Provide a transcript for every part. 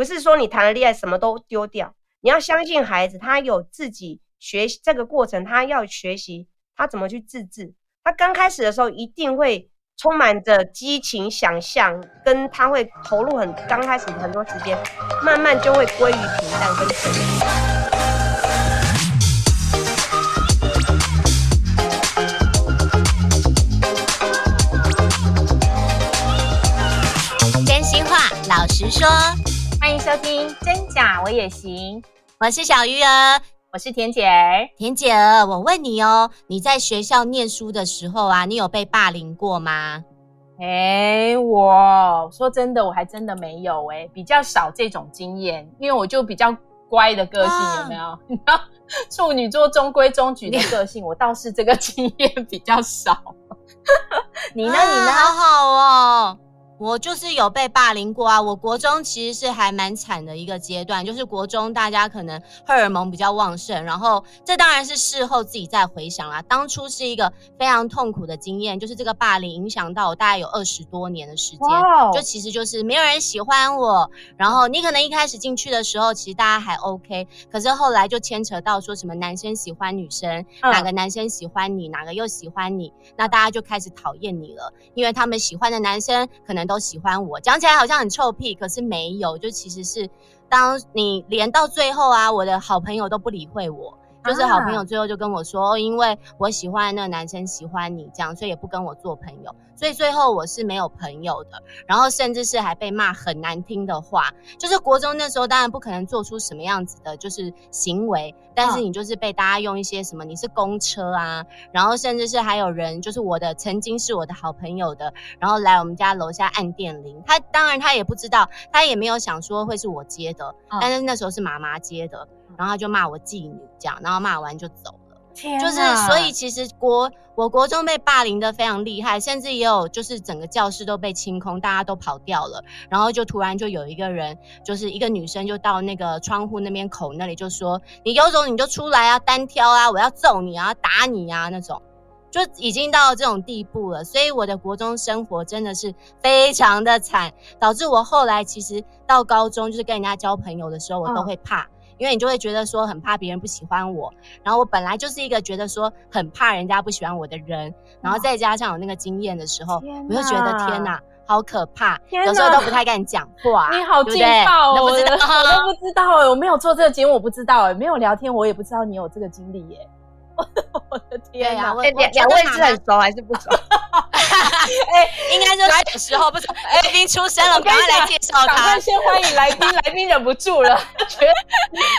不是说你谈了恋爱什么都丢掉，你要相信孩子，他有自己学习这个过程，他要学习他怎么去自制。他刚开始的时候一定会充满着激情、想象，跟他会投入很刚开始很多时间，慢慢就会归于平淡跟沉静。老实说，欢迎收听《真假我也行》，我是小鱼儿，我是田姐儿。田姐儿，我问你哦，你在学校念书的时候啊，你有被霸凌过吗？哎，我说真的，我还真的没有哎，比较少这种经验，因为我就比较乖的个性，啊、有没有？你知道处女座中规中矩的个性，我倒是这个经验比较少。你呢？啊、你呢？好好哦。我就是有被霸凌过啊！我国中其实是还蛮惨的一个阶段，就是国中大家可能荷尔蒙比较旺盛，然后这当然是事后自己再回想啦。当初是一个非常痛苦的经验，就是这个霸凌影响到我大概有二十多年的时间，Wow. 就其实就是没有人喜欢我。然后你可能一开始进去的时候，其实大家还 OK，可是后来就牵扯到说什么男生喜欢女生，哪个男生喜欢你，哪个又喜欢你，那大家就开始讨厌你了，因为他们喜欢的男生可能都喜欢我，讲起来好像很臭屁，可是没有，就其实是，当你连到最后啊，我的好朋友都不理会我。就是好朋友最后就跟我说，因为我喜欢那个男生喜欢你这样，所以也不跟我做朋友，所以最后我是没有朋友的，然后甚至是还被骂很难听的话。就是国中那时候当然不可能做出什么样子的，就是行为，但是你就是被大家用一些什么你是公车啊，然后甚至是还有人就是我的曾经是我的好朋友的，然后来我们家楼下按电铃，他当然他也不知道，他也没有想说会是我接的，但是那时候是妈妈接的。然后他就骂我妓女这样，然后骂完就走了。天，就是所以其实国我国中被霸凌的非常厉害，甚至也有就是整个教室都被清空，大家都跑掉了。然后就突然就有一个人，就是一个女生就到那个窗户那边口那里就说：“你有种你就出来啊，单挑啊，我要揍你啊，打你啊那种。”就已经到了这种地步了。所以我的国中生活真的是非常的惨，导致我后来其实到高中就是跟人家交朋友的时候，我都会怕。嗯因为你就会觉得说很怕别人不喜欢我，然后我本来就是一个觉得说很怕人家不喜欢我的人，然后再加上有那个经验的时候，我就觉得天哪，好可怕，有时候都不太敢讲话。你好劲爆哦！我都不知道，我都不知道哎，我没有做这个节目，我不知道哎，没有聊天，我也不知道你有这个经历耶。我的天呀！两两位是很熟还是不熟？哎，应该说小时候不熟。来宾出生了，赶快来介绍他。先欢迎来宾，来宾忍不住了。对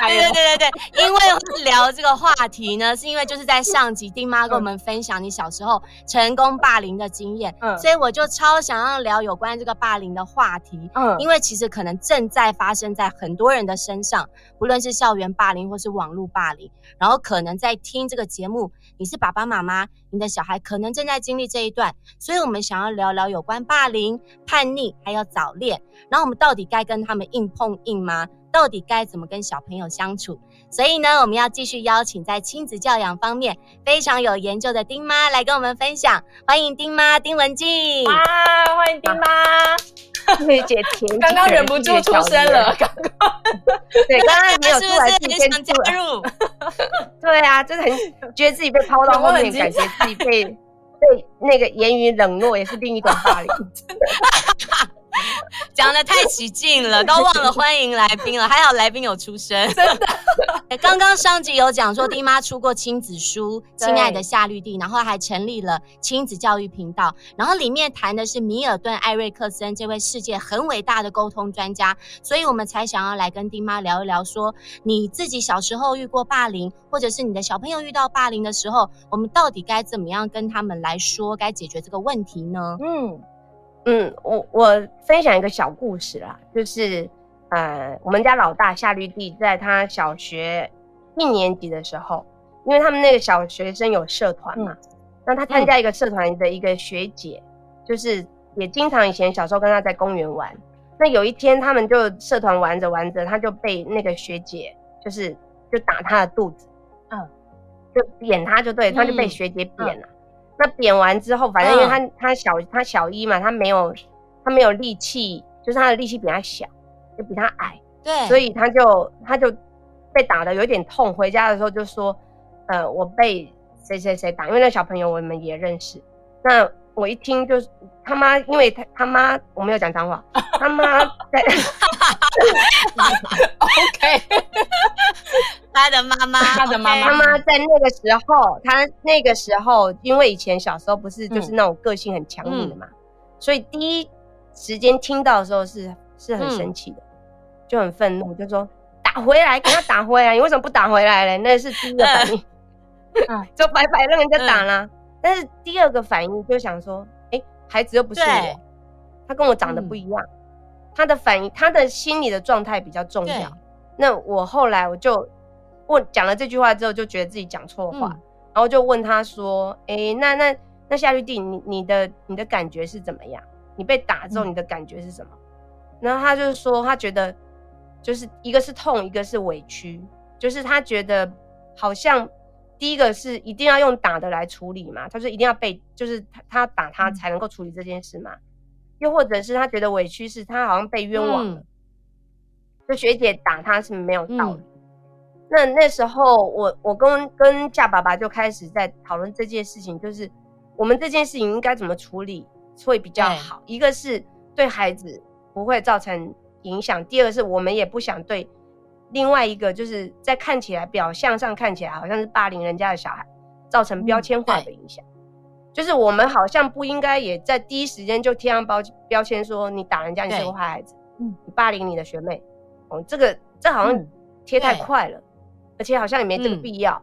对对对对，因为聊这个话题呢，是因为就是在上集丁妈跟我们分享你小时候成功霸凌的经验，嗯，所以我就超想要聊有关这个霸凌的话题，嗯，因为其实可能正在发生在很多人的身上，不论是校园霸凌或是网络霸凌，然后可能在听这个节目，你是爸爸妈妈，你的小孩可能正在经历这一段，所以我们想要聊聊有关霸凌、叛逆，还有早恋，然后我们到底该跟他们硬碰硬吗？到底该怎么跟小朋友相处？所以呢，我们要继续邀请在亲子教养方面非常有研究的丁妈来跟我们分享。欢迎丁妈丁文静！哇，欢迎丁妈！梅姐甜，刚刚忍不住出声了。刚刚 对，刚刚没有出来，自己先加入。对啊，真的很觉得自己被抛到后面，感觉自己被被那个言语冷落，也是另一种霸凌。讲的太起劲了，都忘了欢迎来宾了。还好来宾有出声，真的。刚刚上集有讲说，丁妈出过亲子书《亲爱的夏绿蒂》，然后还成立了亲子教育频道，然后里面谈的是米尔顿·艾瑞克森这位世界很伟大的沟通专家，所以我们才想要来跟丁妈聊一聊，说你自己小时候遇过霸凌，或者是你的小朋友遇到霸凌的时候，我们到底该怎么样跟他们来说，该解决这个问题呢？嗯。嗯，我我分享一个小故事啦，就是呃，我们家老大夏绿蒂在他小学一年级的时候，因为他们那个小学生有社团嘛，嗯、那他参加一个社团的一个学姐，嗯、就是也经常以前小时候跟他在公园玩，那有一天他们就社团玩着玩着，他就被那个学姐就是就打他的肚子，嗯，就扁他就对，他就被学姐扁了。那扁完之后，反正因为他、嗯、他小他小一嘛，他没有他没有力气，就是他的力气比他小，就比他矮，对，所以他就他就被打的有点痛，回家的时候就说，呃，我被谁谁谁打，因为那小朋友我们也认识。那我一听就是他妈，因为他他妈我没有讲脏话，他妈在，OK，他的妈妈，他的妈妈，妈妈在那个时候，他那个时候，因为以前小时候不是就是那种个性很强硬的嘛，嗯、所以第一时间听到的时候是是很生气的，嗯、就很愤怒，就说打回来，给他打回来，你为什么不打回来嘞？那是第一个反应，嗯、就白白让人家打了。嗯、但是第二个反应就想说，哎、欸，孩子又不是我，他跟我长得不一样，嗯、他的反应，他的心理的状态比较重要。那我后来我就问讲了这句话之后，就觉得自己讲错话，嗯、然后就问他说，哎、欸，那那那夏绿蒂，你你的你的感觉是怎么样？你被打之后，你的感觉是什么？嗯、然后他就说，他觉得就是一个是痛，一个是委屈，就是他觉得好像第一个是一定要用打的来处理嘛，他说一定要被，就是他他打他才能够处理这件事嘛，嗯、又或者是他觉得委屈是他好像被冤枉了，嗯、就学姐打他是没有道理。嗯、那那时候我我跟跟夏爸爸就开始在讨论这件事情，就是我们这件事情应该怎么处理。会比较好，一个是对孩子不会造成影响，第二个是我们也不想对另外一个就是在看起来表象上看起来好像是霸凌人家的小孩造成标签化的影响，嗯、就是我们好像不应该也在第一时间就贴上标标签说你打人家你是个坏孩子，嗯，你霸凌你的学妹，哦，这个这好像贴太快了，而且好像也没这个必要，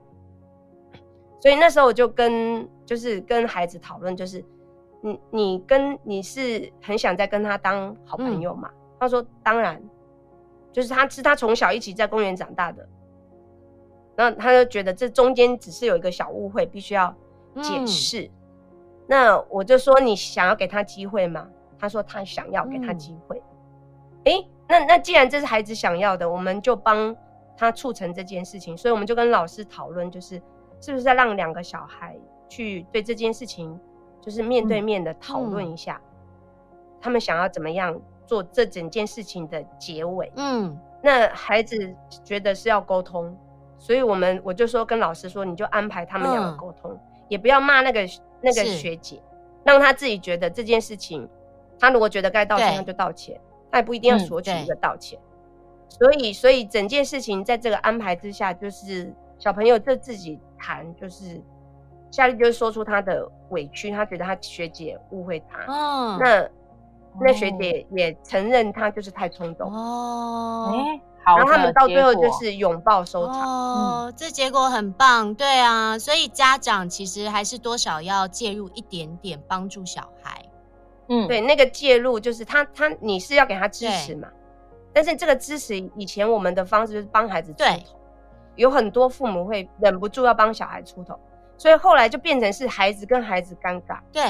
嗯、所以那时候我就跟就是跟孩子讨论就是。你你跟你是很想再跟他当好朋友嘛？嗯、他说当然，就是他是他从小一起在公园长大的，然后他就觉得这中间只是有一个小误会，必须要解释。嗯、那我就说你想要给他机会吗？他说他想要给他机会。哎、嗯欸，那那既然这是孩子想要的，我们就帮他促成这件事情。所以我们就跟老师讨论，就是是不是要让两个小孩去对这件事情。就是面对面的讨论一下，嗯、他们想要怎么样做这整件事情的结尾。嗯，那孩子觉得是要沟通，所以我们我就说跟老师说，你就安排他们两个沟通，嗯、也不要骂那个那个学姐，让他自己觉得这件事情，他如果觉得该道歉，他就道歉，对他也不一定要索取一个道歉。嗯、所以，所以整件事情在这个安排之下，就是小朋友就自己谈，就是。夏丽就说出他的委屈，他觉得他学姐误会他。嗯，那那学姐也承认他就是太冲动。哦，哎，好。然后他们到最后就是拥抱收场。哦，嗯、这结果很棒，对啊。所以家长其实还是多少要介入一点点，帮助小孩。嗯，对，那个介入就是他他你是要给他支持嘛？对但是这个支持以前我们的方式就是帮孩子出头，有很多父母会忍不住要帮小孩出头。所以后来就变成是孩子跟孩子尴尬，对，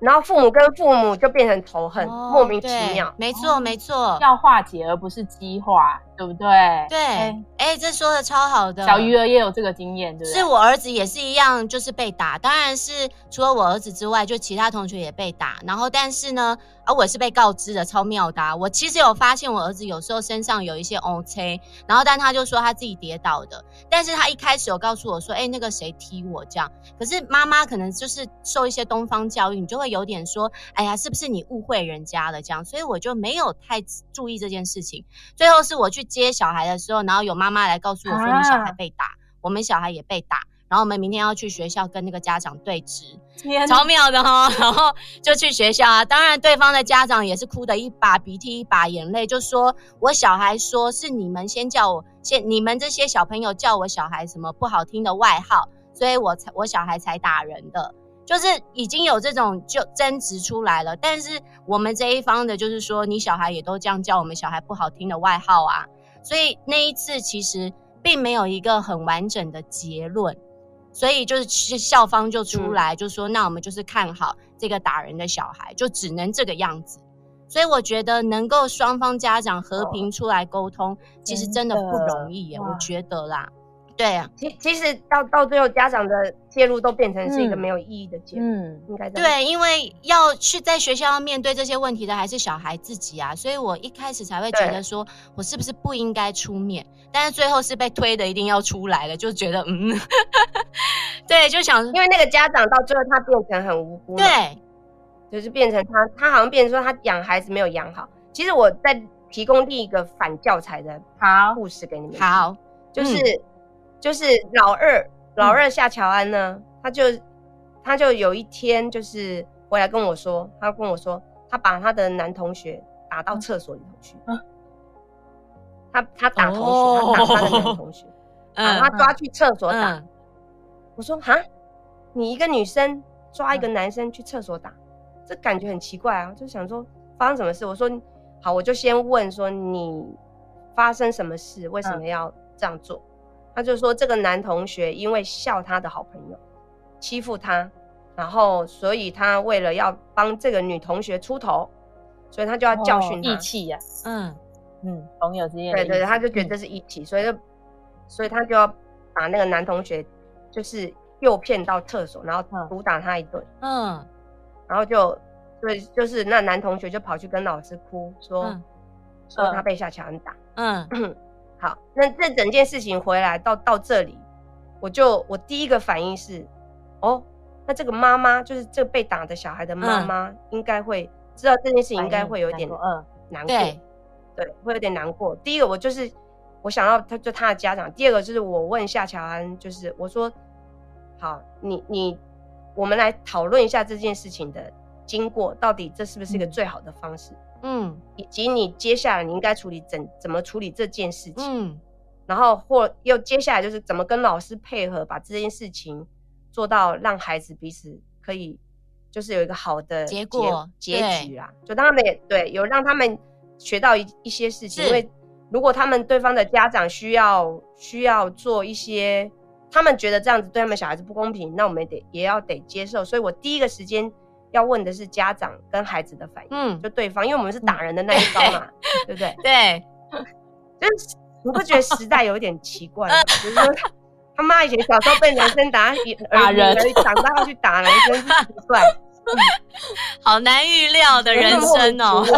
然后父母跟父母就变成仇恨，哦、莫名其妙。没错，没错，要化解而不是激化，对不对？对，哎、欸，这说的超好的。小鱼儿也有这个经验，对不对？是我儿子也是一样，就是被打。当然是除了我儿子之外，就其他同学也被打。然后，但是呢。而我是被告知的，超妙的啊。我其实有发现我儿子有时候身上有一些 OK，然后但他就说他自己跌倒的。但是他一开始有告诉我说，哎，那个谁踢我这样。可是妈妈可能就是受一些东方教育，你就会有点说，哎呀，是不是你误会人家了这样？所以我就没有太注意这件事情。最后是我去接小孩的时候，然后有妈妈来告诉我说，你小孩被打，我们小孩也被打。然后我们明天要去学校跟那个家长对质，哪超妙的哈。然后就去学校啊，当然对方的家长也是哭得一把鼻涕一把眼泪，就说我小孩说是你们先叫我，先你们这些小朋友叫我小孩什么不好听的外号，所以我才我小孩才打人的，就是已经有这种就争执出来了。但是我们这一方的就是说，你小孩也都这样叫我们小孩不好听的外号啊，所以那一次其实并没有一个很完整的结论。所以就是校方就出来就说，那我们就是看好这个打人的小孩，就只能这个样子。所以我觉得能够双方家长和平出来沟通，其实真的不容易耶，我觉得啦。对啊，其其实到到最后，家长的介入都变成是一个没有意义的介入。嗯，应该对，因为要去在学校要面对这些问题的还是小孩自己啊，所以我一开始才会觉得说我是不是不应该出面，但是最后是被推的，一定要出来了，就觉得嗯，对，就想因为那个家长到最后他变成很无辜，对，就是变成他他好像变成说他养孩子没有养好。其实我在提供另一个反教材的好。故事给你们，好，就是。嗯就是老二，老二夏乔安呢，嗯、他就他就有一天就是回来跟我说，他跟我说，他把他的男同学打到厕所里头去。嗯、他他打同学，哦、他打他的男同学，把、嗯、他抓去厕所打。嗯、我说哈，你一个女生抓一个男生去厕所打，嗯、这感觉很奇怪啊，就想说发生什么事。我说好，我就先问说你发生什么事，为什么要这样做？嗯他就说，这个男同学因为笑他的好朋友，欺负他，然后所以他为了要帮这个女同学出头，所以他就要教训他。义气呀，嗯嗯，朋友之间。对对对，他就觉得这是义气，所以就所以他就要把那个男同学就是诱骗到厕所，然后毒打他一顿。嗯，然后就对，就是那男同学就跑去跟老师哭，说说他被夏乔安打。嗯。好，那这整件事情回来到到这里，我就我第一个反应是，哦，那这个妈妈就是这被打的小孩的妈妈，应该会知道这件事情，应该会有一点难过，对，对，会有点难过。第一个我就是我想到他就他的家长，第二个就是我问夏乔安，就是我说，好，你你我们来讨论一下这件事情的经过，到底这是不是一个最好的方式？嗯。嗯，以及你接下来你应该处理怎怎么处理这件事情，嗯，然后或又接下来就是怎么跟老师配合，把这件事情做到让孩子彼此可以就是有一个好的结果结局啦，就让他们也对有让他们学到一一些事情，因为如果他们对方的家长需要需要做一些，他们觉得这样子对他们小孩子不公平，那我们得也要得接受，所以我第一个时间。要问的是家长跟孩子的反应，嗯，就对方，因为我们是打人的那一方嘛，对不对？对，就是你不觉得时代有点奇怪吗？比 如说他妈以前小时候被男生打，打人，长大要去打男生，是奇怪，好难预料的人生哦，对，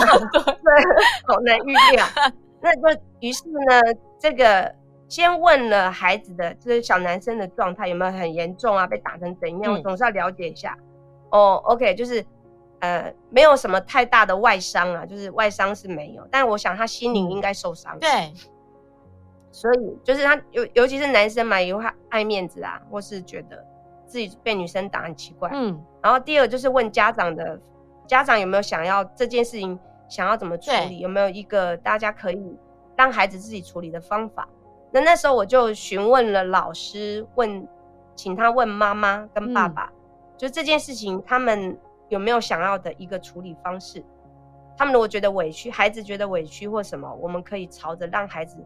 好难预料。那就于是呢，这个先问了孩子的，就是小男生的状态有没有很严重啊？被打成怎样？我总是要了解一下。哦、oh，OK，就是，呃，没有什么太大的外伤啊，就是外伤是没有，但我想他心灵应该受伤。对，所以就是他尤尤其是男生嘛，有他爱面子啊，或是觉得自己被女生打很奇怪。嗯，然后第二就是问家长的，家长有没有想要这件事情想要怎么处理，有没有一个大家可以让孩子自己处理的方法？那那时候我就询问了老师，问，请他问妈妈跟爸爸。嗯就这件事情，他们有没有想要的一个处理方式？他们如果觉得委屈，孩子觉得委屈或什么，我们可以朝着让孩子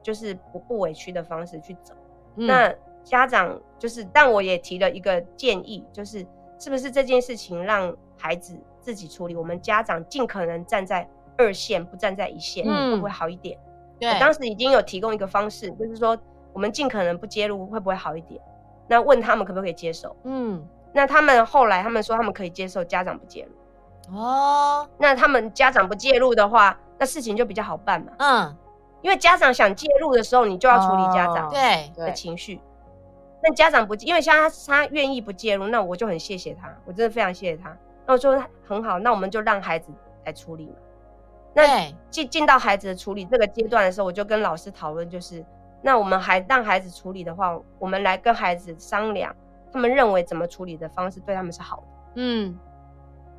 就是不不委屈的方式去走。嗯、那家长就是，但我也提了一个建议，就是是不是这件事情让孩子自己处理？我们家长尽可能站在二线，不站在一线，嗯、会不会好一点？对，我当时已经有提供一个方式，就是说我们尽可能不介入，会不会好一点？那问他们可不可以接受？嗯。那他们后来，他们说他们可以接受家长不介入。哦，那他们家长不介入的话，那事情就比较好办嘛。嗯，因为家长想介入的时候，你就要处理家长对的情绪。那家长不，因为像他他愿意不介入，那我就很谢谢他，我真的非常谢谢他。那我说很好，那我们就让孩子来处理嘛。那进进到孩子的处理这个阶段的时候，我就跟老师讨论，就是那我们还让孩子处理的话，我们来跟孩子商量。他们认为怎么处理的方式对他们是好的，嗯，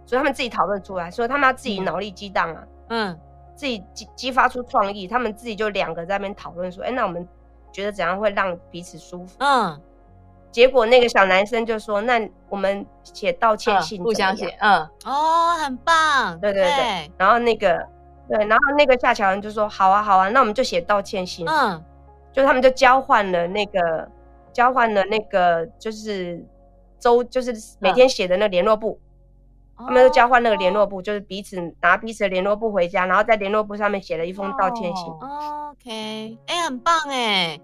所以他们自己讨论出来，说他们要自己脑力激荡啊，嗯，自己激激发出创意，他们自己就两个在那边讨论说，哎，那我们觉得怎样会让彼此舒服？嗯，结果那个小男生就说，那我们写道歉信，互相写，嗯，哦，很棒，对对对，然后那个对，然后那个夏乔恩就说，好啊好啊，那我们就写道歉信，嗯，就他们就交换了那个。交换了那个就是周，就是每天写的那联络簿，嗯、他们都交换那个联络簿，哦、就是彼此拿彼此的联络簿回家，然后在联络簿上面写了一封道歉信。哦、OK，哎、欸，很棒哎，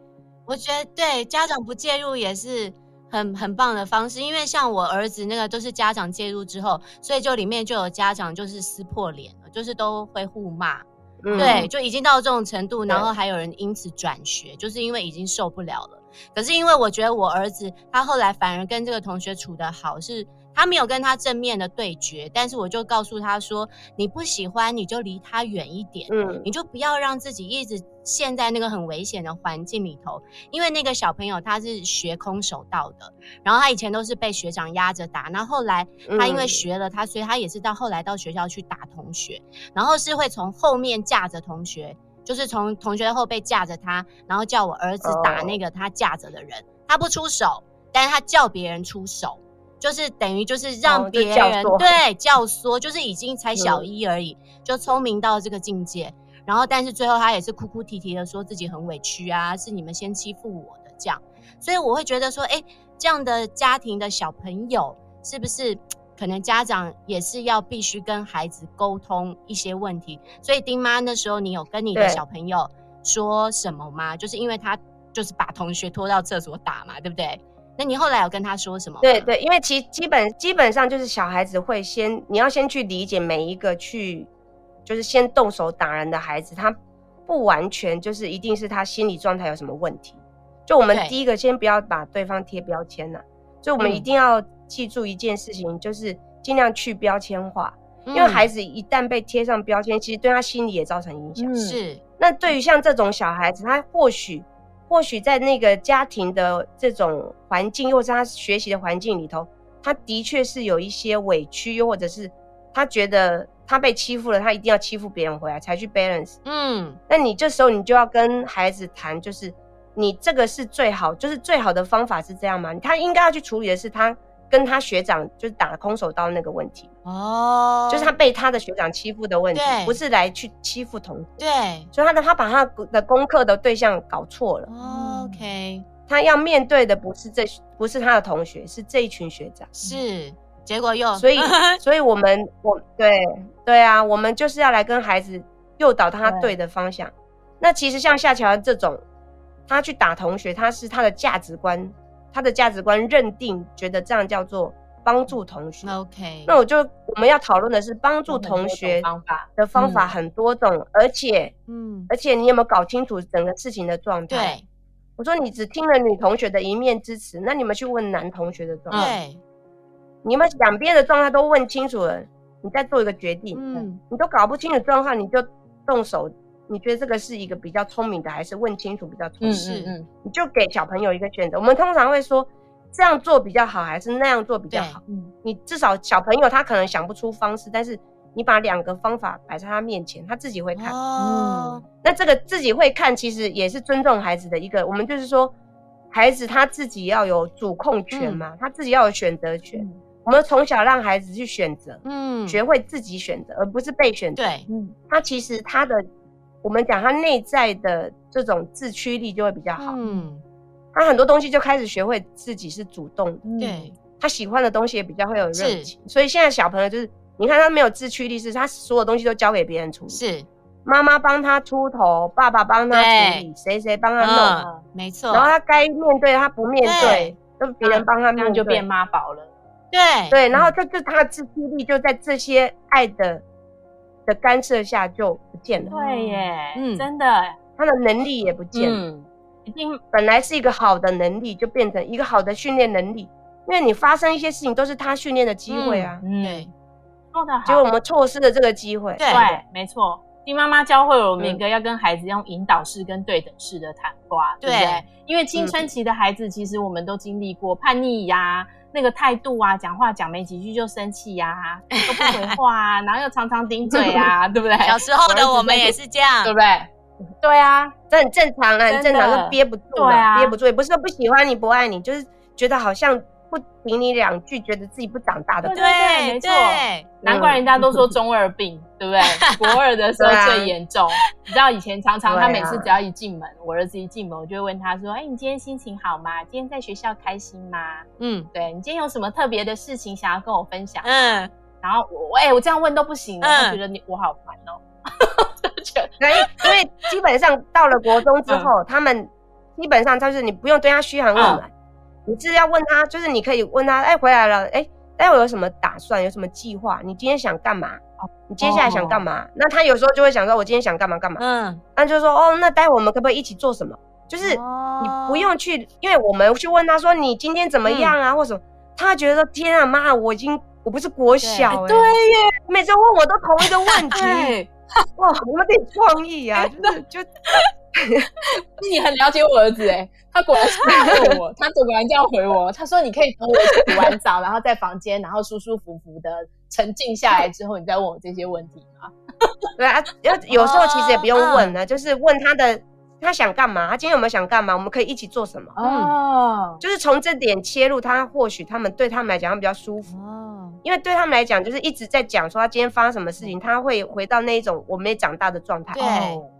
我觉得对家长不介入也是很很棒的方式，因为像我儿子那个都是家长介入之后，所以就里面就有家长就是撕破脸了，就是都会互骂，嗯、对，就已经到这种程度，然后还有人因此转学，就是因为已经受不了了。可是因为我觉得我儿子他后来反而跟这个同学处得好，是他没有跟他正面的对决，但是我就告诉他说，你不喜欢你就离他远一点，嗯，你就不要让自己一直陷在那个很危险的环境里头，因为那个小朋友他是学空手道的，然后他以前都是被学长压着打，那后后来他因为学了他，所以他也是到后来到学校去打同学，然后是会从后面架着同学。就是从同学后背架着他，然后叫我儿子打那个他架着的人，oh. 他不出手，但是他叫别人出手，就是等于就是让别人、oh, 对教唆，就是已经才小一而已，嗯、就聪明到这个境界。然后，但是最后他也是哭哭啼啼的说自己很委屈啊，是你们先欺负我的这样。所以我会觉得说，哎，这样的家庭的小朋友是不是？可能家长也是要必须跟孩子沟通一些问题，所以丁妈那时候你有跟你的小朋友说什么吗？就是因为他就是把同学拖到厕所打嘛，对不对？那你后来有跟他说什么？对对，因为其基本基本上就是小孩子会先，你要先去理解每一个去，就是先动手打人的孩子，他不完全就是一定是他心理状态有什么问题。就我们第一个先不要把对方贴标签了，就我们一定要。记住一件事情，就是尽量去标签化，因为孩子一旦被贴上标签，其实对他心理也造成影响。是。那对于像这种小孩子，他或许或许在那个家庭的这种环境，又或是他学习的环境里头，他的确是有一些委屈，又或者是他觉得他被欺负了，他一定要欺负别人回来才去 balance。嗯。那你这时候你就要跟孩子谈，就是你这个是最好，就是最好的方法是这样吗？他应该要去处理的是他。跟他学长就是打空手道那个问题哦，就是他被他的学长欺负的问题，不是来去欺负同学。对，所以他的他把他的功课的对象搞错了。OK，他要面对的不是这不是他的同学，是这一群学长。是，结果又所以 所以我们我对对啊，我们就是要来跟孩子诱导他对的方向。那其实像夏乔这种，他去打同学，他是他的价值观。他的价值观认定，觉得这样叫做帮助同学。OK，那我就我们要讨论的是帮助同学方法的方法很多种，嗯、而且，嗯，而且你有没有搞清楚整个事情的状态？对，我说你只听了女同学的一面之词，那你们去问男同学的状态。对，你们两边的状态都问清楚了，你再做一个决定。嗯，你都搞不清楚状况，你就动手。你觉得这个是一个比较聪明的，还是问清楚比较聪明？是，嗯，嗯，你就给小朋友一个选择。我们通常会说这样做比较好，还是那样做比较好？嗯，你至少小朋友他可能想不出方式，但是你把两个方法摆在他面前，他自己会看。哦，嗯，那这个自己会看，其实也是尊重孩子的一个。我们就是说，孩子他自己要有主控权嘛，嗯，他自己要有选择权。嗯，我们从小让孩子去选择，嗯，学会自己选择，而不是被选择。对，嗯，他其实他的。我们讲他内在的这种自驱力就会比较好，嗯，他很多东西就开始学会自己是主动的，对，他喜欢的东西也比较会有热情，所以现在小朋友就是，你看他没有自驱力，是他所有东西都交给别人处理，是。妈妈帮他出头，爸爸帮他处理，谁谁帮他弄，没错，然后他该面对他不面对，都别人帮他面对，就变妈宝了，对。对，然后这就他的自驱力就在这些爱的。的干涉下就不见了。对耶，嗯，真的，他的能力也不见了。嗯，已经本来是一个好的能力，就变成一个好的训练能力。因为你发生一些事情都是他训练的机会啊。嗯，对，说得好。结果我们错失了这个机会。对，没错。丁妈妈教会我们一个要跟孩子用引导式跟对等式的谈话，对不对？因为青春期的孩子，其实我们都经历过叛逆呀。那个态度啊，讲话讲没几句就生气呀、啊，都不回话啊，然后又常常顶嘴啊，对不对？小时候的我们也是这样，对不对？对啊，这很正常啊，很正常，都憋不住，对啊，憋不住，也不是说不喜欢你不爱你，就是觉得好像。不顶你两句，觉得自己不长大的。对对对，没错。难怪人家都说中二病，对不对？国二的时候最严重。你知道以前常常他每次只要一进门，我儿子一进门，我就会问他说：“哎，你今天心情好吗？今天在学校开心吗？嗯，对，你今天有什么特别的事情想要跟我分享？”嗯，然后我哎，我这样问都不行，他觉得你我好烦哦。因为因为基本上到了国中之后，他们。基本上就是你不用对他嘘寒问暖，你是要问他，就是你可以问他，哎，回来了，哎，待会有什么打算，有什么计划？你今天想干嘛？你接下来想干嘛？那他有时候就会想说，我今天想干嘛干嘛。嗯，那就说，哦，那待会我们可不可以一起做什么？就是你不用去，因为我们去问他说你今天怎么样啊，或什么，他觉得说天啊妈，我已经我不是国小，对耶，每次问我都同一个问题。哇，我们有点创意啊！就是就 你很了解我儿子哎，他果然是这样问我，他果然这样回我。他说：“你可以等我洗完澡，然后在房间，然后舒舒服服的沉静下来之后，你再问我这些问题吗？” 对啊，要有时候其实也不用问了，就是问他的。他想干嘛？他今天有没有想干嘛？我们可以一起做什么？哦，就是从这点切入，他或许他们对他们来讲，他们比较舒服。哦，因为对他们来讲，就是一直在讲说他今天发生什么事情，他会回到那一种我没长大的状态。对，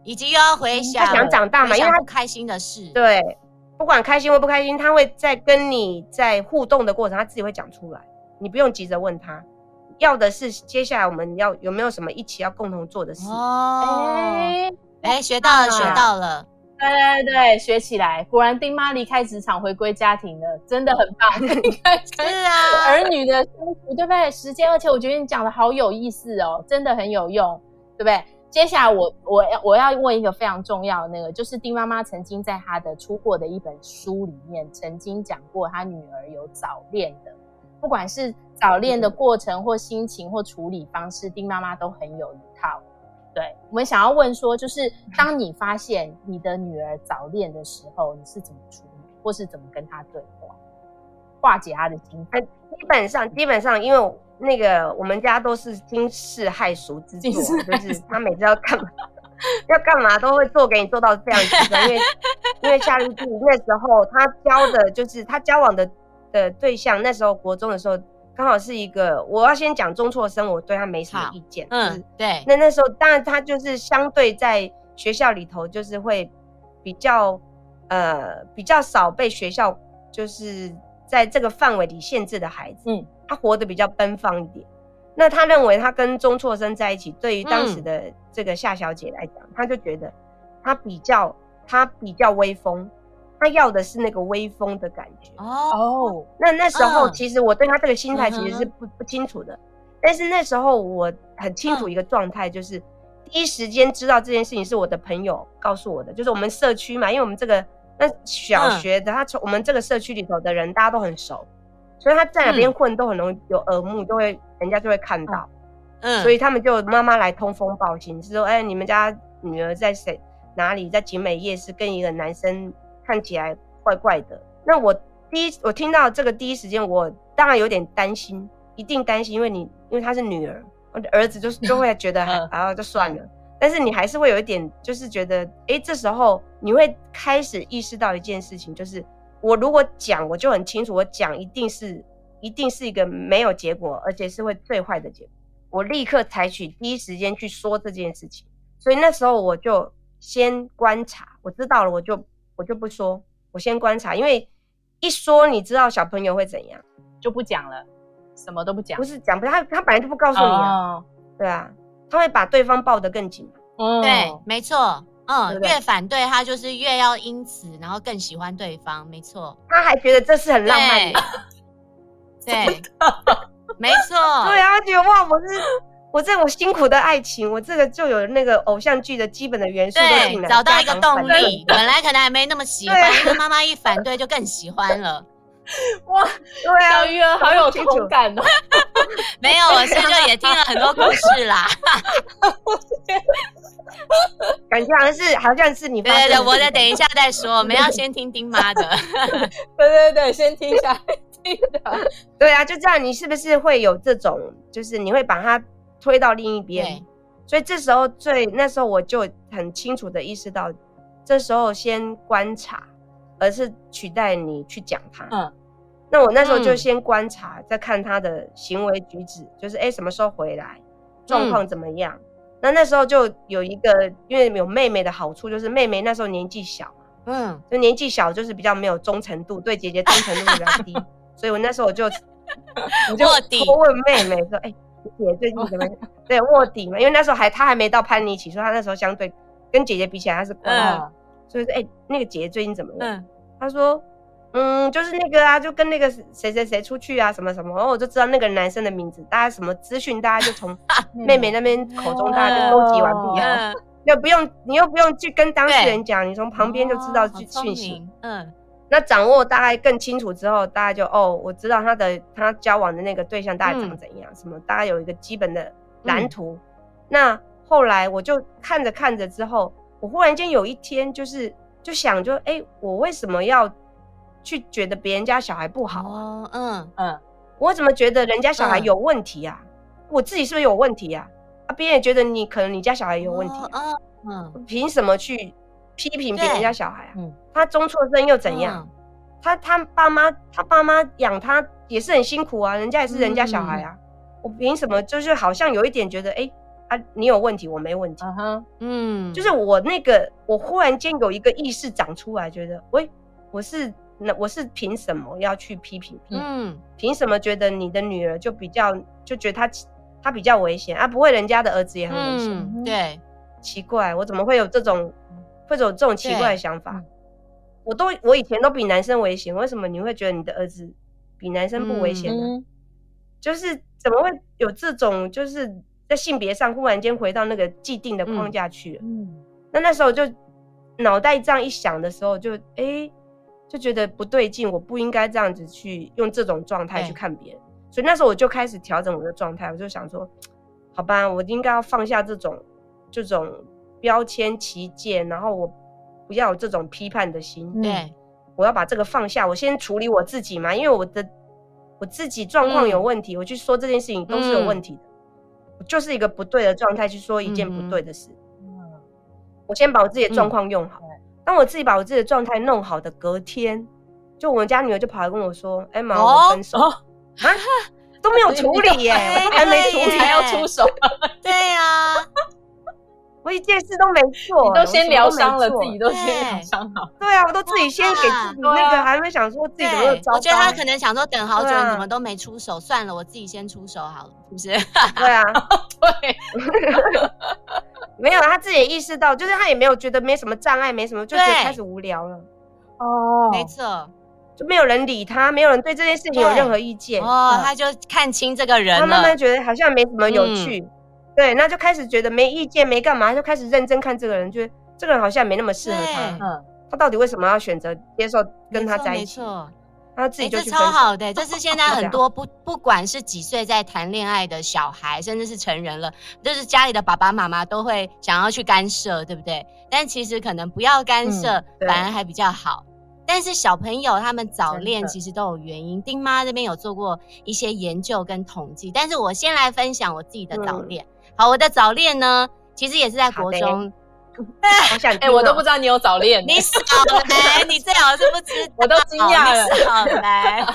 以及又要回想他想长大嘛，因为他不开心的事。对，不管开心或不开心，他会在跟你在互动的过程，他自己会讲出来。你不用急着问他，要的是接下来我们要有没有什么一起要共同做的事。哦，哎，学到了，学到了。对对对，学起来，果然丁妈离开职场回归家庭了，真的很棒。是啊，儿女的相处，对不对？时间，而且我觉得你讲的好有意思哦，真的很有用，对不对？接下来我我要我要问一个非常重要的那个，就是丁妈妈曾经在她的出过的一本书里面，曾经讲过她女儿有早恋的，不管是早恋的过程或心情或处理方式，丁妈妈都很有一套。对，我们想要问说，就是当你发现你的女儿早恋的时候，你是怎么处理，或是怎么跟她对话，化解他的心态？基本上，基本上，因为那个我们家都是惊世骇俗之作，就是他每次要干嘛，要干嘛都会做给你做到这样子。因为 因为夏绿蒂那时候他交的，就是他交往的的对象，那时候国中的时候。刚好是一个，我要先讲中辍生，我对他没什么意见。嗯，对。那那时候，当然他就是相对在学校里头，就是会比较呃比较少被学校就是在这个范围里限制的孩子。嗯，他活得比较奔放一点。那他认为他跟中辍生在一起，对于当时的这个夏小姐来讲，他就觉得他比较他比较威风。他要的是那个威风的感觉哦。那那时候其实我对他这个心态其实是不不清楚的，但是那时候我很清楚一个状态，就是第一时间知道这件事情是我的朋友告诉我的，就是我们社区嘛，因为我们这个那小学的他从我们这个社区里头的人大家都很熟，所以他在哪边混都很容易有耳目，就会人家就会看到，嗯，所以他们就妈妈来通风报信，是说哎，你们家女儿在谁哪里在景美夜市跟一个男生。看起来怪怪的。那我第一我听到这个第一时间，我当然有点担心，一定担心，因为你因为她是女儿，我的儿子就就会觉得，然后就算了。但是你还是会有一点，就是觉得，哎，这时候你会开始意识到一件事情，就是我如果讲，我就很清楚，我讲一定是一定是一个没有结果，而且是会最坏的结果。我立刻采取第一时间去说这件事情。所以那时候我就先观察，我知道了，我就。我就不说，我先观察，因为一说你知道小朋友会怎样，就不讲了，什么都不讲。不是讲不，他他本来就不告诉你啊，oh. 对啊，他会把对方抱得更紧。嗯，oh. 对，没错，嗯，对对越反对他就是越要因此，然后更喜欢对方，没错。他还觉得这是很浪漫的，对，对没错，对啊，他觉得哇，我是。我这种辛苦的爱情，我这个就有那个偶像剧的基本的元素都进来，找到一个动力。本来可能还没那么喜欢，因为妈妈一反对就更喜欢了。哇，对啊，小鱼儿好有同感哦。没有，我现在也听了很多故事啦。感觉好像是，好像是你。对对对，我再等一下再说，我们要先听丁妈的。对对对，先听一下。对啊，就这样，你是不是会有这种，就是你会把它。推到另一边，所以这时候最那时候我就很清楚的意识到，这时候先观察，而是取代你去讲他。嗯，那我那时候就先观察，嗯、再看他的行为举止，就是哎、欸、什么时候回来，状况怎么样？嗯、那那时候就有一个，因为有妹妹的好处，就是妹妹那时候年纪小，嗯，就年纪小就是比较没有忠诚度，对姐姐忠诚度比较低，所以我那时候我就我就问妹妹说，哎、欸。姐最近怎么 对卧底嘛？因为那时候还她还没到叛逆期，所以她那时候相对跟姐姐比起来她是乖。嗯、所以说，哎、欸，那个姐姐最近怎么了？嗯，他说，嗯，就是那个啊，就跟那个谁谁谁出去啊，什么什么，然后我就知道那个男生的名字，大家什么资讯，大家就从 妹妹那边口中大家就收集完毕啊，嗯、又不用你又不用去跟当事人讲，你从旁边就知道讯息，哦、嗯。那掌握大概更清楚之后，大家就哦，我知道他的他交往的那个对象大概长怎样，嗯、什么大概有一个基本的蓝图。嗯、那后来我就看着看着之后，我忽然间有一天就是就想就哎、欸，我为什么要去觉得别人家小孩不好啊？嗯嗯，我怎么觉得人家小孩有问题啊？嗯、我自己是不是有问题啊？啊，别人也觉得你可能你家小孩有问题啊？哦、嗯，凭什么去？批评别人家小孩啊，嗯、他中错生又怎样？嗯、他他爸妈他爸妈养他也是很辛苦啊，人家也是人家小孩啊，嗯、我凭什么就是好像有一点觉得，哎、欸、啊，你有问题，我没问题，嗯哼，嗯，就是我那个我忽然间有一个意识长出来，觉得，喂，我是那我是凭什么要去批评？嗯，凭什么觉得你的女儿就比较就觉得她她比较危险啊？不会，人家的儿子也很危险，嗯，对，奇怪，我怎么会有这种？会有这种奇怪的想法，我都我以前都比男生危险，为什么你会觉得你的儿子比男生不危险呢？嗯、就是怎么会有这种，就是在性别上忽然间回到那个既定的框架去了？嗯，嗯那那时候就脑袋这样一想的时候就，就、欸、哎就觉得不对劲，我不应该这样子去用这种状态去看别人，所以那时候我就开始调整我的状态，我就想说，好吧，我应该要放下这种这种。标签、旗舰，然后我不要有这种批判的心。对，我要把这个放下，我先处理我自己嘛，因为我的我自己状况有问题，嗯、我去说这件事情都是有问题的，嗯、就是一个不对的状态去说一件不对的事。嗯、我先把我自己的状况用好，嗯、当我自己把我自己的状态弄好的隔天，就我们家女儿就跑来跟我说：“哎妈、哦，我分手。啊，都没有处理耶，还没处理。还要出手？对呀。”我一件事都没做，你都先疗伤了，自己都先疗伤好。对啊，我都自己先给自己那个，还会想说自己怎么有招。我觉得他可能想说，等好久你怎么都没出手，算了，我自己先出手好了，是不是？对啊，对，没有，他自己也意识到，就是他也没有觉得没什么障碍，没什么，就觉得开始无聊了。哦，没错，就没有人理他，没有人对这件事情有任何意见。哦，他就看清这个人了，他慢慢觉得好像没什么有趣。对，那就开始觉得没意见，没干嘛，就开始认真看这个人，觉得这个人好像没那么适合他。嗯，他到底为什么要选择接受跟他在一起？没错，他自己就超好的，这是 现在很多不不管是几岁在谈恋爱的小孩，甚至是成人了，就是家里的爸爸妈妈都会想要去干涉，对不对？但其实可能不要干涉，嗯、反而还比较好。但是小朋友他们早恋其实都有原因，丁妈这边有做过一些研究跟统计。但是我先来分享我自己的早恋。嗯好，我的早恋呢，其实也是在国中。我想 哎，我都不知道你有早恋。你少来，你最好是不知道。我都惊讶了。你少来。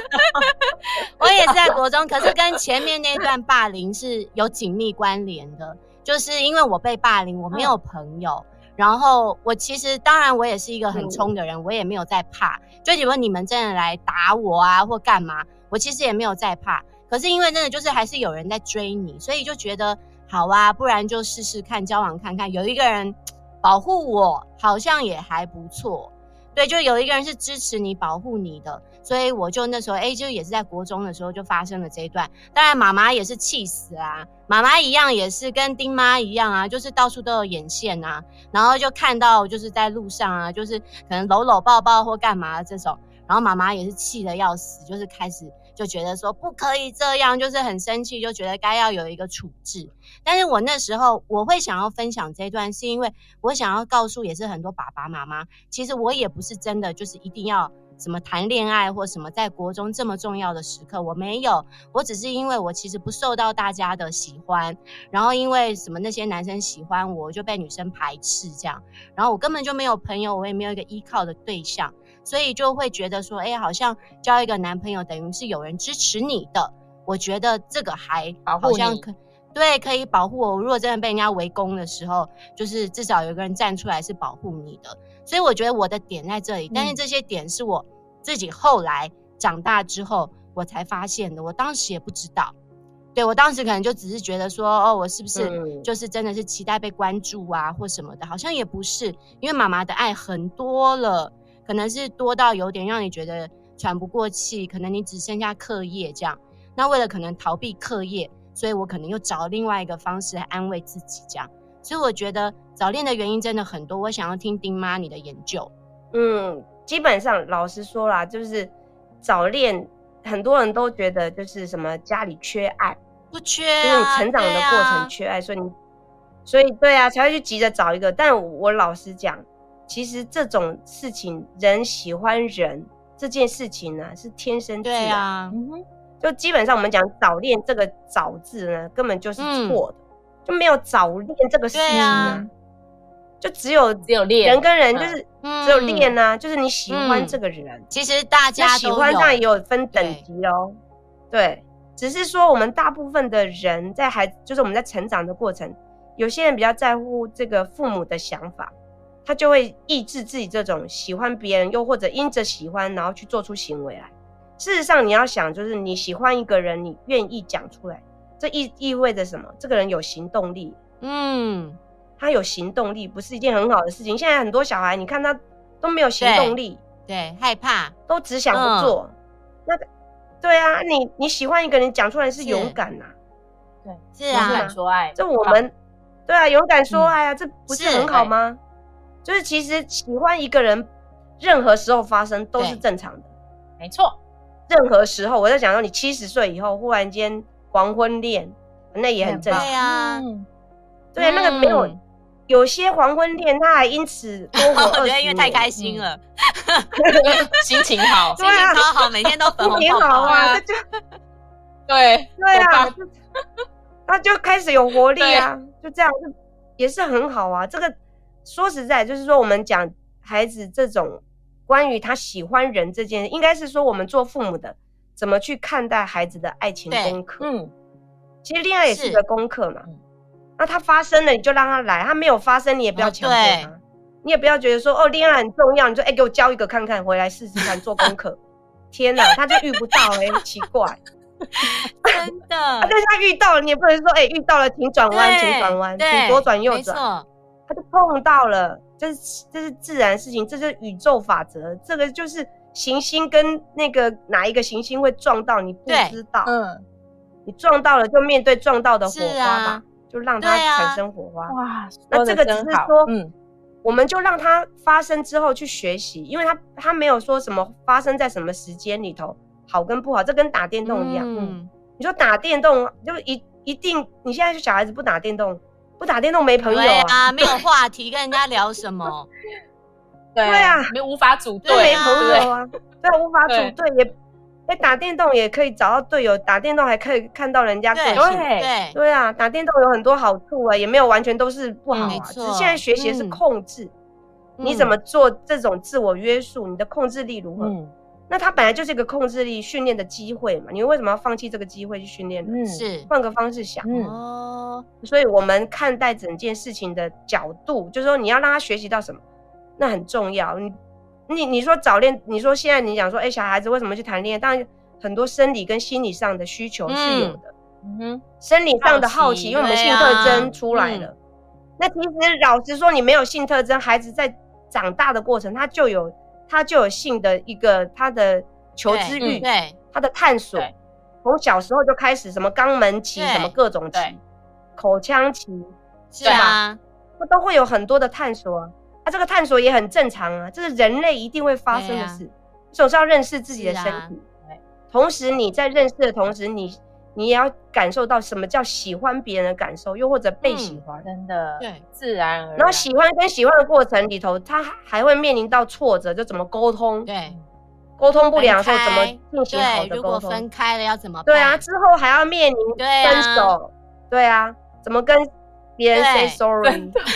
我也是在国中，可是跟前面那段霸凌是有紧密关联的，就是因为我被霸凌，我没有朋友。然后我其实当然我也是一个很冲的人，我也没有在怕。就如果你们真的来打我啊或干嘛，我其实也没有在怕。可是因为真的就是还是有人在追你，所以就觉得。好啊，不然就试试看交往看看，有一个人 保护我，好像也还不错。对，就有一个人是支持你、保护你的，所以我就那时候，哎，就也是在国中的时候就发生了这一段。当然，妈妈也是气死啊，妈妈一样也是跟丁妈一样啊，就是到处都有眼线啊，然后就看到就是在路上啊，就是可能搂搂抱抱或干嘛这种，然后妈妈也是气得要死，就是开始。就觉得说不可以这样，就是很生气，就觉得该要有一个处置。但是我那时候我会想要分享这一段，是因为我想要告诉也是很多爸爸妈妈，其实我也不是真的就是一定要什么谈恋爱或什么，在国中这么重要的时刻，我没有，我只是因为我其实不受到大家的喜欢，然后因为什么那些男生喜欢我，就被女生排斥这样，然后我根本就没有朋友，我也没有一个依靠的对象。所以就会觉得说，哎，好像交一个男朋友等于是有人支持你的。我觉得这个还好像可对，可以保护我。如果真的被人家围攻的时候，就是至少有个人站出来是保护你的。所以我觉得我的点在这里，但是这些点是我自己后来长大之后我才发现的，我当时也不知道。对，我当时可能就只是觉得说，哦，我是不是就是真的是期待被关注啊，或什么的？好像也不是，因为妈妈的爱很多了，可能是多到有点让你觉得喘不过气，可能你只剩下课业这样。那为了可能逃避课业，所以我可能又找另外一个方式来安慰自己这样。所以我觉得早恋的原因真的很多，我想要听丁妈你的研究。嗯，基本上老实说啦，就是早恋，很多人都觉得就是什么家里缺爱。不缺、啊，就是你成长的过程缺爱，啊、所以你，所以对啊，才会去急着找一个。但我老实讲，其实这种事情，人喜欢人这件事情呢，是天生自然。对啊，就基本上我们讲早恋这个“早”字呢，根本就是错的，嗯、就没有早恋这个事情啊，就只有只有恋人跟人，就是只有恋啊，嗯、就是你喜欢这个人。嗯、其实大家喜欢上也有分等级哦，对。对只是说，我们大部分的人在孩子，就是我们在成长的过程，有些人比较在乎这个父母的想法，他就会抑制自己这种喜欢别人，又或者因着喜欢，然后去做出行为来。事实上，你要想，就是你喜欢一个人，你愿意讲出来，这意意味着什么？这个人有行动力，嗯，他有行动力，不是一件很好的事情。现在很多小孩，你看他都没有行动力，对，对，害怕，都只想不做，嗯、那个。对啊，你你喜欢一个人讲出来是勇敢呐、啊，对，是啊，勇敢说爱，这我们，对啊，勇敢说爱啊，嗯、这不是很好吗？是就是其实喜欢一个人，任何时候发生都是正常的，没错。任何时候，我在讲说你七十岁以后忽然间黄昏恋，那也很正常。对啊，对啊，那个没有。嗯有些黄昏恋，他还因此多活 我觉得因为太开心了，心情好，心情超好，每天都粉红泡泡啊，就对对啊，他就开始有活力啊，就这样，就也是很好啊。这个说实在，就是说我们讲孩子这种关于他喜欢人这件事，应该是说我们做父母的怎么去看待孩子的爱情功课。嗯，其实恋爱也是个功课嘛。那他发生了，你就让他来；他没有发生，你也不要强迫他。你也不要觉得说哦，恋爱很重要，你就哎给我交一个看看，回来试试看做功课。天哪，他就遇不到哎，奇怪，真的。但 是他遇到了，你也不能说哎遇到了，请转弯，请转弯，请左转右转。他就碰到了，这是这是自然事情，这是宇宙法则。这个就是行星跟那个哪一个行星会撞到，你不知道。嗯，你撞到了就面对撞到的火花吧。就让它产生火花。哇，那这个只是说，嗯，我们就让它发生之后去学习，因为它它没有说什么发生在什么时间里头好跟不好，这跟打电动一样。嗯，你说打电动就一一定，你现在是小孩子不打电动，不打电动没朋友啊，没有话题跟人家聊什么，对啊，没无法组队，没朋友啊，对，无法组队也。哎，打电动也可以找到队友，打电动还可以看到人家个性。对。对啊，打电动有很多好处啊，也没有完全都是不好啊。只是现在学习是控制，你怎么做这种自我约束，你的控制力如何？那它本来就是一个控制力训练的机会嘛，你为什么要放弃这个机会去训练呢？是换个方式想哦。所以我们看待整件事情的角度，就是说你要让他学习到什么，那很重要。你。你你说早恋，你说现在你讲说，哎、欸，小孩子为什么去谈恋爱？当然很多生理跟心理上的需求是有的。嗯哼，生理上的好奇，因为我们性特征出来了。啊嗯、那其实老实说，你没有性特征，孩子在长大的过程，他就有他就有性的一个他的求知欲，对，嗯、他的探索，从小时候就开始，什么肛门期，什么各种期，口腔期，是啊，他都会有很多的探索。啊、这个探索也很正常啊，这是人类一定会发生的事。啊、总是要认识自己的身体，啊、同时你在认识的同时你，你你也要感受到什么叫喜欢别人的感受，又或者被喜欢，嗯、真的对，自然而然。然后喜欢跟喜欢的过程里头，他还会面临到挫折，就怎么沟通？对，沟通不良的时候怎么进行好的沟通？如果分开了要怎么办？对啊，之后还要面临分手，对啊，对啊，怎么跟？别人 say sorry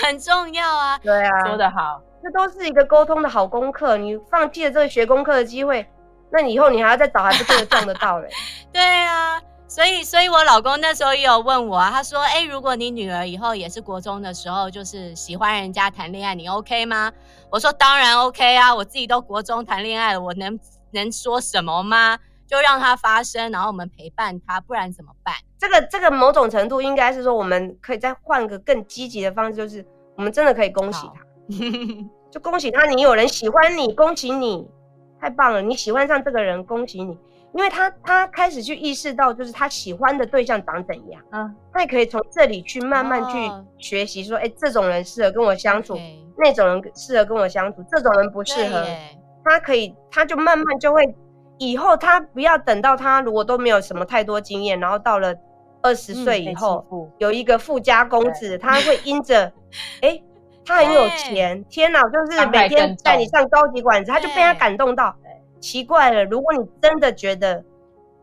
很重要啊，对啊，说得好，这都是一个沟通的好功课。你放弃了这个学功课的机会，那你以后你还要再找，还不见得撞得到嘞。对啊，所以，所以我老公那时候也有问我啊，他说：“哎、欸，如果你女儿以后也是国中的时候，就是喜欢人家谈恋爱，你 OK 吗？”我说：“当然 OK 啊，我自己都国中谈恋爱了，我能能说什么吗？就让他发生，然后我们陪伴他，不然怎么办？”这个这个某种程度应该是说，我们可以再换个更积极的方式，就是我们真的可以恭喜他，就恭喜他，你有人喜欢你，恭喜你，太棒了，你喜欢上这个人，恭喜你。因为他他开始去意识到，就是他喜欢的对象长怎样，嗯，他也可以从这里去慢慢去学习，说，哎、哦，这种人适合跟我相处.那种人适合跟我相处，这种人不适合，他可以，他就慢慢就会，以后他不要等到他如果都没有什么太多经验，然后到了二十岁以后、嗯，有一个富家公子，他会因着，哎，他很有钱，天哪，就是每天带你上高级馆子，他就被他感动到。奇怪了，如果你真的觉得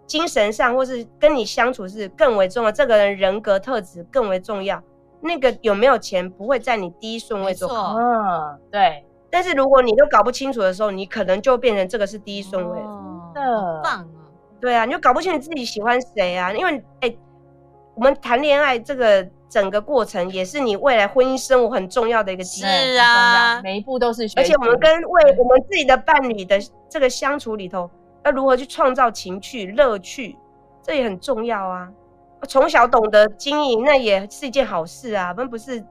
精神上或是跟你相处是更为重要，这个人人格特质更为重要，那个有没有钱不会在你第一顺位做。嗯，对。但是如果你都搞不清楚的时候，你可能就变成这个是第一顺位。哦，真的棒啊！对啊，你就搞不清楚自己喜欢谁啊？因为哎、欸，我们谈恋爱这个整个过程也是你未来婚姻生活很重要的一个经验。是啊，每一步都是学习。而且我们跟为我们自己的伴侣的。这个相处里头要如何去创造情趣乐趣，这也很重要啊！从小懂得经营，那也是一件好事啊。我们不是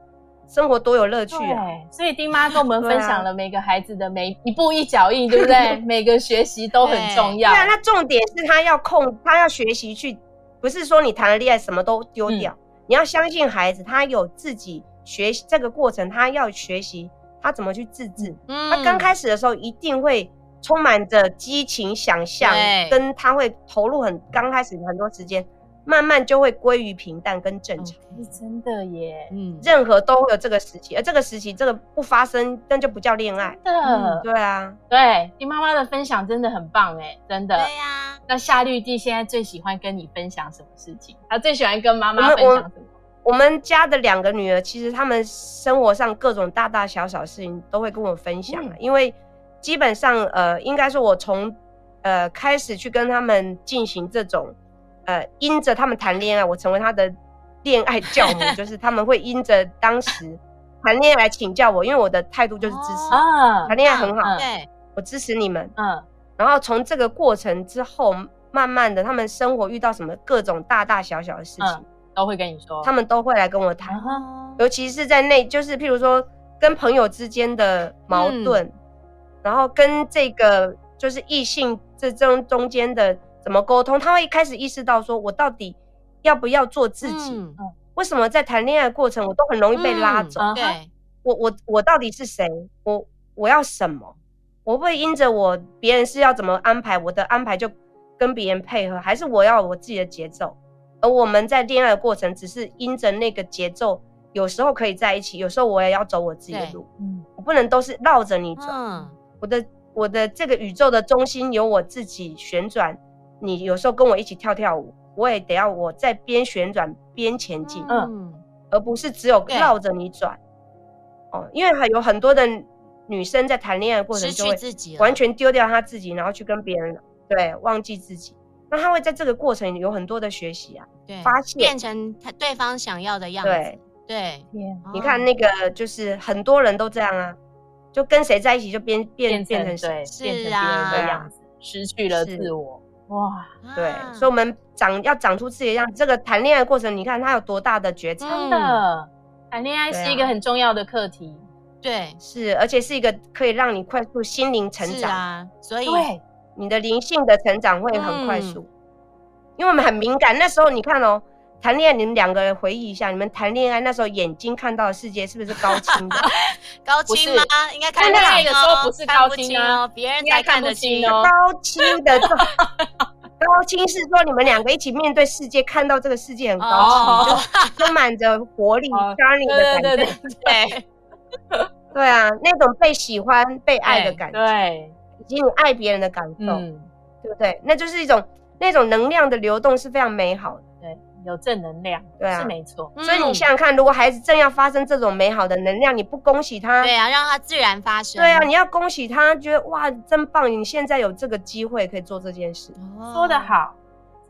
生活多有乐趣啊！所以丁妈跟我们分享了每个孩子的每一步一脚印，对不对？每个学习都很重要。对啊，那重点是他要控，他要学习去，不是说你谈了恋爱什么都丢掉。嗯。你要相信孩子，他有自己学习这个过程，他要学习他怎么去自制。嗯。他刚开始的时候一定会。充满着激情、想象，跟他会投入很刚开始很多时间，慢慢就会归于平淡跟正常。Okay, 真的耶，嗯，任何都会有这个时期，而这个时期这个不发生，那就不叫恋爱。真的、嗯，对啊，对，听妈妈的分享真的很棒哎，真的。对呀、啊，那夏绿蒂现在最喜欢跟你分享什么事情？她最喜欢跟妈妈分享什么？我们家的两个女儿，其实她们生活上各种大大小小事情都会跟我分享，嗯、因为。基本上，呃，应该说，我从，呃，开始去跟他们进行这种，呃，因着他们谈恋爱，我成为他的恋爱教母，就是他们会因着当时谈恋爱来请教我，因为我的态度就是支持，谈、哦、恋爱很好，对、嗯，我支持你们，嗯，然后从这个过程之后，慢慢的，他们生活遇到什么各种大大小小的事情，嗯、都会跟你说，他们都会来跟我谈、嗯，尤其是在那，就是譬如说跟朋友之间的矛盾。嗯然后跟这个就是异性这中中间的怎么沟通，他会一开始意识到说，我到底要不要做自己？嗯、为什么在谈恋爱的过程，我都很容易被拉走？对、嗯，我我我到底是谁？我我要什么？我会不会因着我别人是要怎么安排，我的安排就跟别人配合，还是我要我自己的节奏？而我们在恋爱的过程，只是因着那个节奏，有时候可以在一起，有时候我也要走我自己的路。嗯，我不能都是绕着你走。嗯我的我的这个宇宙的中心由我自己旋转，你有时候跟我一起跳跳舞，我也得要我在边旋转边前进，嗯，而不是只有绕着你转，哦，因为还有很多的女生在谈恋爱的过程中会完全丢掉她自己，然后去跟别人，对，忘记自己，那她会在这个过程有很多的学习啊，对，发现变成他对方想要的样子，对。对，你看那个就是很多人都这样啊。就跟谁在一起就变变变成谁，变成别人的样子，失去了自我。哇，对，所以我们长要长出自己的样子。这个谈恋爱的过程，你看他有多大的觉察。真的，谈恋爱是一个很重要的课题。对，是，而且是一个可以让你快速心灵成长啊。所以，你的灵性的成长会很快速，因为我们很敏感。那时候你看哦。谈恋爱，你们两个人回忆一下，你们谈恋爱那时候眼睛看到的世界是不是高清的？高清吗？应该看得清的时候不是高清哦，别人才看得清哦。高清的，高清是说你们两个一起面对世界，看到这个世界很高清，充满着活力、charming 的感觉。对对对对，啊，那种被喜欢、被爱的感觉，对，以及你爱别人的感受，嗯、对不对？那就是一种那种能量的流动是非常美好的。有正能量，对啊，是没错。所以你想想看，如果孩子正要发生这种美好的能量，你不恭喜他，对啊，让他自然发生。对啊，你要恭喜他，觉得哇，真棒！你现在有这个机会可以做这件事，哦、说得好，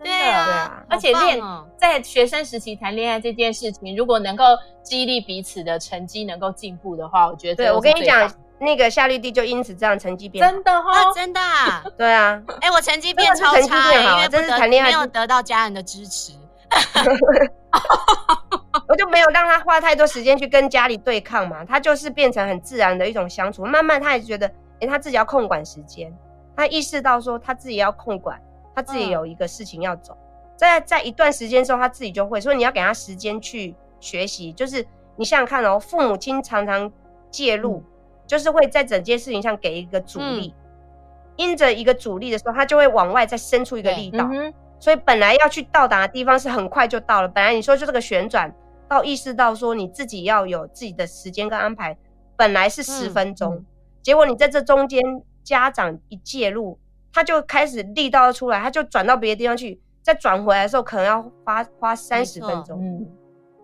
对啊，对啊。而且恋、哦、在学生时期谈恋爱这件事情，如果能够激励彼此的成绩能够进步的话，我觉得对。我跟你讲，那个夏绿蒂就因此这样成绩变真的哈、哦，真的，对啊。哎、欸，我成绩变超差，因为真是谈恋爱没有得到家人的支持。我就没有让他花太多时间去跟家里对抗嘛，他就是变成很自然的一种相处。慢慢他也觉得，哎，他自己要控管时间，他意识到说他自己要控管，他自己有一个事情要走。在在一段时间之后，他自己就会。所以你要给他时间去学习，就是你想想看哦，父母亲常常介入，嗯、就是会在整件事情上给一个阻力，嗯、因着一个阻力的时候，他就会往外再伸出一个力道。嗯、所以本来要去到达的地方是很快就到了。本来你说就这个旋转，到意识到说你自己要有自己的时间跟安排，本来是十分钟，结果你在这中间家长一介入，他就开始力道出来，他就转到别的地方去。再转回来的时候，可能要花花三十分钟，嗯，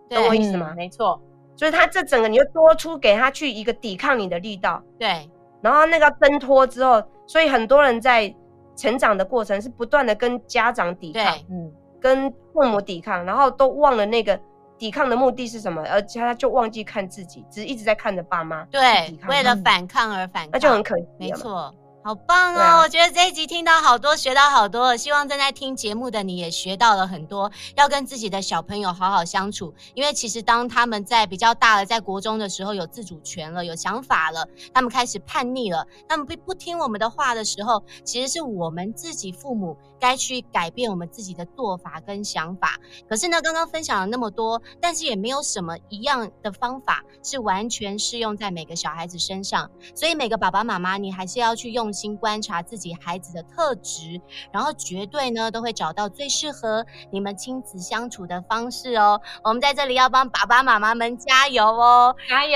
懂我意思吗？没错，所以他这整个你就多出给他去一个抵抗你的力道，对，然后那个挣脱之后，所以很多人在成长的过程是不断的跟家长抵抗，嗯，跟父母抵抗，然后都忘了那个抵抗的目的是什么，而且他就忘记看自己，只一直在看着爸妈，对，为了反抗而反抗，那就很可惜，没错。好棒哦！啊、我觉得这一集听到好多，学到好多。希望正在听节目的你也学到了很多，要跟自己的小朋友好好相处。因为其实当他们在比较大了，在国中的时候有自主权了，有想法了，他们开始叛逆了，他们不不听我们的话的时候，其实是我们自己父母该去改变我们自己的做法跟想法。可是呢，刚刚分享了那么多，但是也没有什么一样的方法是完全适用在每个小孩子身上。所以每个爸爸妈妈，你还是要去用。心观察自己孩子的特质，然后绝对呢都会找到最适合你们亲子相处的方式哦。我们在这里要帮爸爸妈妈们加油哦，加油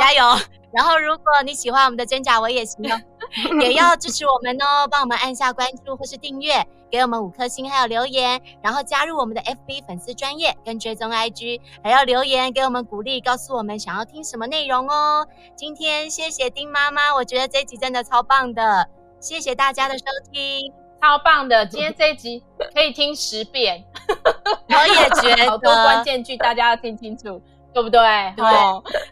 加油！然后如果你喜欢我们的真假我也行哦，也要支持我们哦，帮我们按下关注或是订阅，给我们五颗星还有留言，然后加入我们的 FB 粉丝专业跟追踪 IG，还要留言给我们鼓励，告诉我们想要听什么内容哦。今天谢谢丁妈妈，我觉得这集真的超棒的，谢谢大家的收听，超棒的，今天这一集可以听十遍，我也觉得。好多关键句大家要听清楚。对不对？对，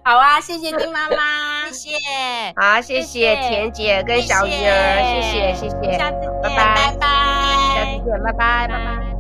好。啊，谢谢丁妈妈，谢谢，好，谢谢田姐跟小鱼儿，谢谢，谢谢，下次见，拜拜，拜拜，下次见，拜拜，拜拜。